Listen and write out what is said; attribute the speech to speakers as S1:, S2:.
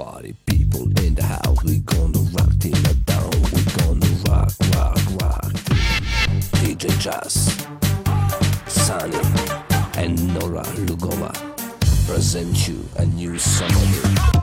S1: Party people in the house, we gonna rock till the down. We gonna rock, rock, rock. DJ JAZ, Cani, and Nora Rugova present you a new color